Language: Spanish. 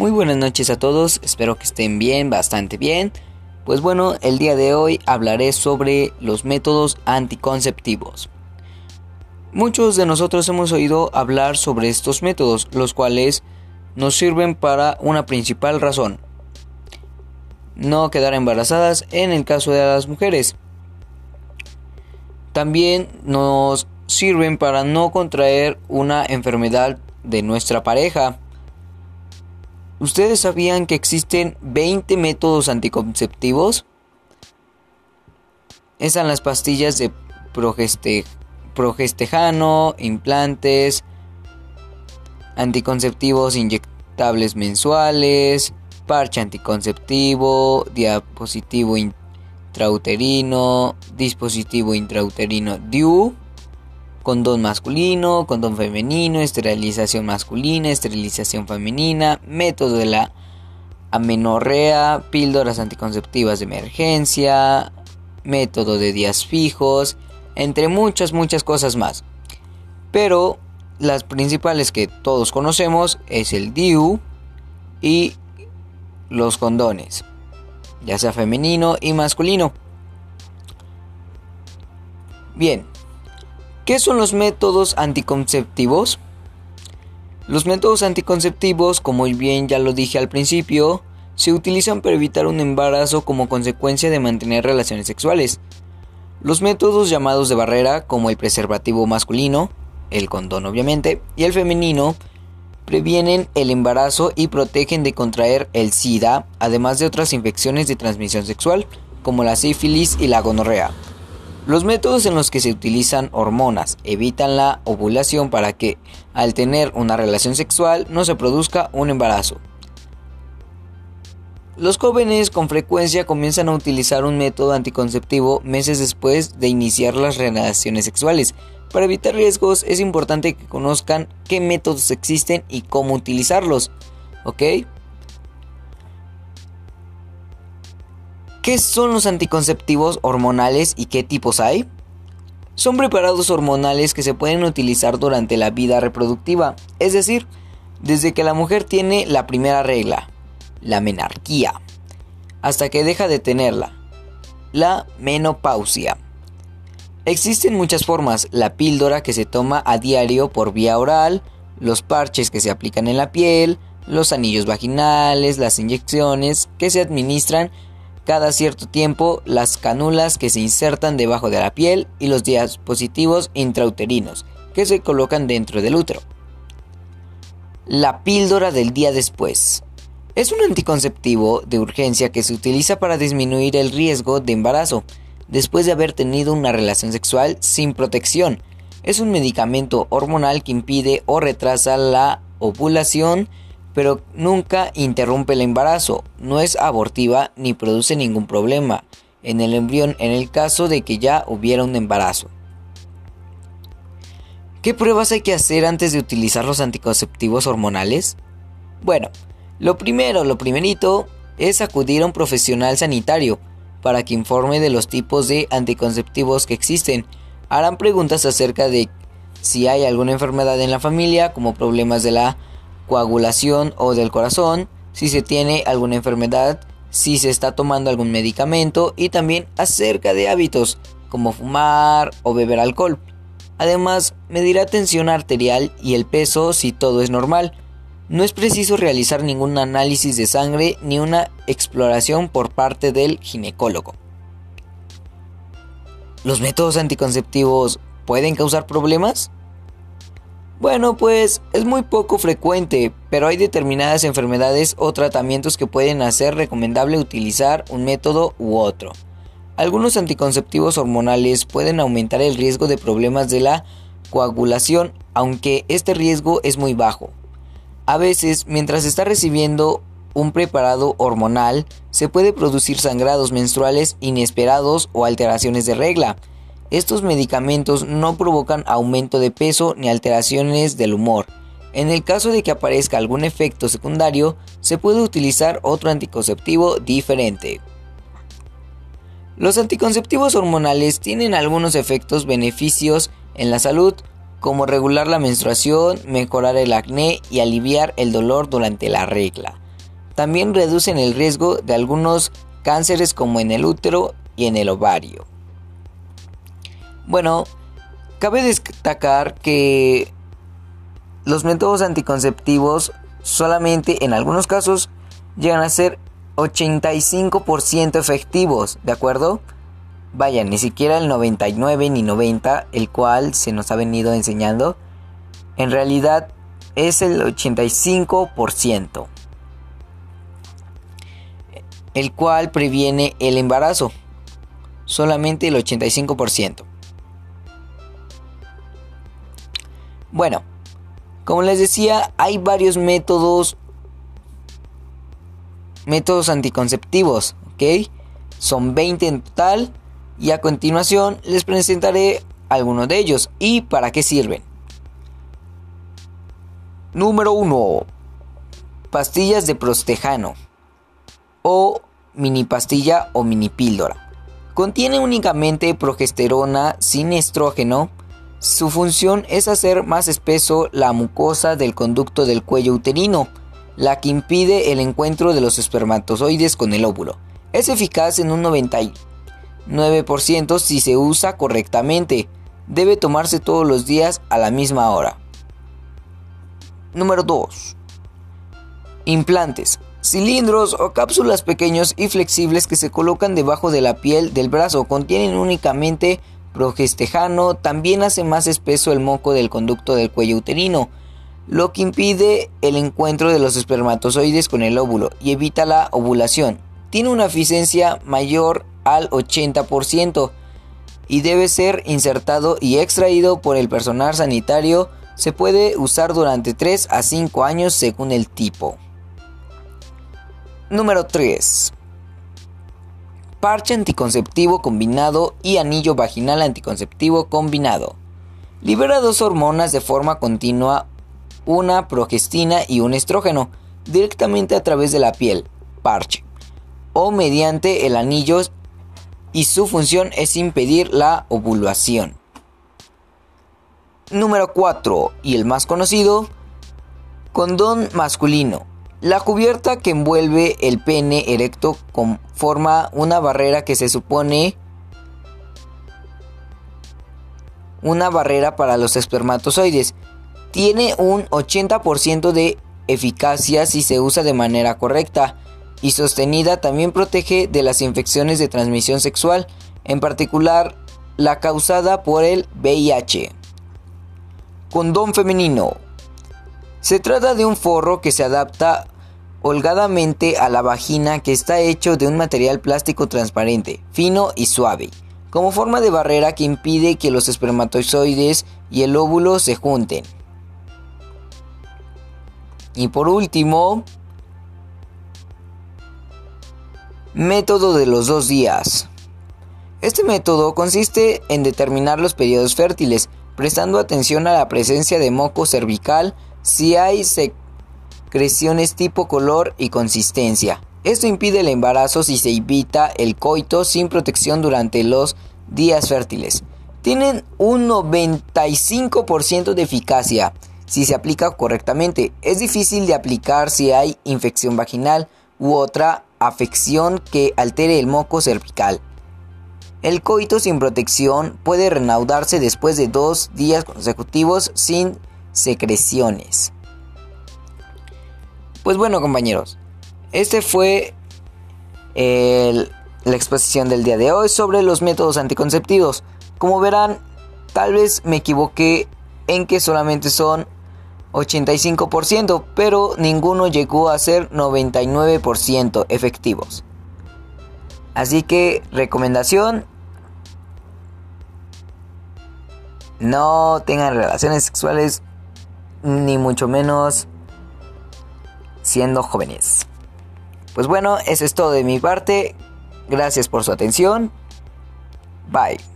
Muy buenas noches a todos, espero que estén bien, bastante bien. Pues bueno, el día de hoy hablaré sobre los métodos anticonceptivos. Muchos de nosotros hemos oído hablar sobre estos métodos, los cuales nos sirven para una principal razón. No quedar embarazadas en el caso de las mujeres. También nos sirven para no contraer una enfermedad de nuestra pareja. ¿Ustedes sabían que existen 20 métodos anticonceptivos? Están las pastillas de progestejano, implantes, anticonceptivos inyectables mensuales, parche anticonceptivo, diapositivo intrauterino, dispositivo intrauterino DIU, condón masculino, condón femenino, esterilización masculina, esterilización femenina, método de la amenorrea, píldoras anticonceptivas de emergencia, método de días fijos, entre muchas, muchas cosas más. Pero las principales que todos conocemos es el DIU y los condones, ya sea femenino y masculino. Bien, ¿Qué son los métodos anticonceptivos? Los métodos anticonceptivos, como bien ya lo dije al principio, se utilizan para evitar un embarazo como consecuencia de mantener relaciones sexuales. Los métodos llamados de barrera, como el preservativo masculino, el condón obviamente, y el femenino, previenen el embarazo y protegen de contraer el SIDA, además de otras infecciones de transmisión sexual, como la sífilis y la gonorrea. Los métodos en los que se utilizan hormonas evitan la ovulación para que, al tener una relación sexual, no se produzca un embarazo. Los jóvenes con frecuencia comienzan a utilizar un método anticonceptivo meses después de iniciar las relaciones sexuales. Para evitar riesgos es importante que conozcan qué métodos existen y cómo utilizarlos. ¿Ok? ¿Qué son los anticonceptivos hormonales y qué tipos hay? Son preparados hormonales que se pueden utilizar durante la vida reproductiva, es decir, desde que la mujer tiene la primera regla, la menarquía, hasta que deja de tenerla, la menopausia. Existen muchas formas, la píldora que se toma a diario por vía oral, los parches que se aplican en la piel, los anillos vaginales, las inyecciones que se administran cada cierto tiempo las cánulas que se insertan debajo de la piel y los dispositivos intrauterinos que se colocan dentro del útero. La píldora del día después. Es un anticonceptivo de urgencia que se utiliza para disminuir el riesgo de embarazo después de haber tenido una relación sexual sin protección. Es un medicamento hormonal que impide o retrasa la ovulación pero nunca interrumpe el embarazo, no es abortiva ni produce ningún problema en el embrión en el caso de que ya hubiera un embarazo. ¿Qué pruebas hay que hacer antes de utilizar los anticonceptivos hormonales? Bueno, lo primero, lo primerito, es acudir a un profesional sanitario para que informe de los tipos de anticonceptivos que existen. Harán preguntas acerca de si hay alguna enfermedad en la familia, como problemas de la coagulación o del corazón, si se tiene alguna enfermedad, si se está tomando algún medicamento y también acerca de hábitos como fumar o beber alcohol. Además, medirá tensión arterial y el peso si todo es normal. No es preciso realizar ningún análisis de sangre ni una exploración por parte del ginecólogo. ¿Los métodos anticonceptivos pueden causar problemas? Bueno, pues es muy poco frecuente, pero hay determinadas enfermedades o tratamientos que pueden hacer recomendable utilizar un método u otro. Algunos anticonceptivos hormonales pueden aumentar el riesgo de problemas de la coagulación, aunque este riesgo es muy bajo. A veces, mientras está recibiendo un preparado hormonal, se puede producir sangrados menstruales inesperados o alteraciones de regla, estos medicamentos no provocan aumento de peso ni alteraciones del humor. En el caso de que aparezca algún efecto secundario, se puede utilizar otro anticonceptivo diferente. Los anticonceptivos hormonales tienen algunos efectos beneficios en la salud, como regular la menstruación, mejorar el acné y aliviar el dolor durante la regla. también reducen el riesgo de algunos cánceres como en el útero y en el ovario. Bueno, cabe destacar que los métodos anticonceptivos solamente en algunos casos llegan a ser 85% efectivos, ¿de acuerdo? Vaya, ni siquiera el 99 ni 90, el cual se nos ha venido enseñando, en realidad es el 85%, el cual previene el embarazo, solamente el 85%. Bueno, como les decía, hay varios métodos métodos anticonceptivos, ¿ok? Son 20 en total y a continuación les presentaré algunos de ellos y para qué sirven. Número 1. Pastillas de prostejano o mini pastilla o mini píldora. Contiene únicamente progesterona sin estrógeno. Su función es hacer más espeso la mucosa del conducto del cuello uterino la que impide el encuentro de los espermatozoides con el óvulo. Es eficaz en un 99% si se usa correctamente. Debe tomarse todos los días a la misma hora. Número 2. Implantes. Cilindros o cápsulas pequeños y flexibles que se colocan debajo de la piel del brazo contienen únicamente progestejano, también hace más espeso el moco del conducto del cuello uterino lo que impide el encuentro de los espermatozoides con el óvulo y evita la ovulación. Tiene una eficiencia mayor al 80% y debe ser insertado y extraído por el personal sanitario. Se puede usar durante 3 a 5 años según el tipo. Número 3. Parche anticonceptivo combinado y anillo vaginal anticonceptivo combinado. Libera dos hormonas de forma continua una progestina y un estrógeno directamente a través de la piel, parche, o mediante el anillo y su función es impedir la ovulación. Número 4 y el más conocido, condón masculino. La cubierta que envuelve el pene erecto forma una barrera que se supone una barrera para los espermatozoides tiene un 80% de eficacia si se usa de manera correcta y sostenida también protege de las infecciones de transmisión sexual, en particular la causada por el VIH. Condón femenino. Se trata de un forro que se adapta holgadamente a la vagina que está hecho de un material plástico transparente, fino y suave, como forma de barrera que impide que los espermatozoides y el óvulo se junten. Y por último, método de los dos días. Este método consiste en determinar los periodos fértiles, prestando atención a la presencia de moco cervical, si hay secreciones tipo color y consistencia. Esto impide el embarazo si se evita el coito sin protección durante los días fértiles. Tienen un 95% de eficacia si se aplica correctamente. Es difícil de aplicar si hay infección vaginal u otra afección que altere el moco cervical. El coito sin protección puede reanudarse después de dos días consecutivos sin secreciones. Pues bueno compañeros, este fue la exposición del día de hoy sobre los métodos anticonceptivos. Como verán, tal vez me equivoqué en que solamente son 85%, pero ninguno llegó a ser 99% efectivos. Así que recomendación, no tengan relaciones sexuales, ni mucho menos siendo jóvenes. Pues bueno, eso es todo de mi parte. Gracias por su atención. Bye.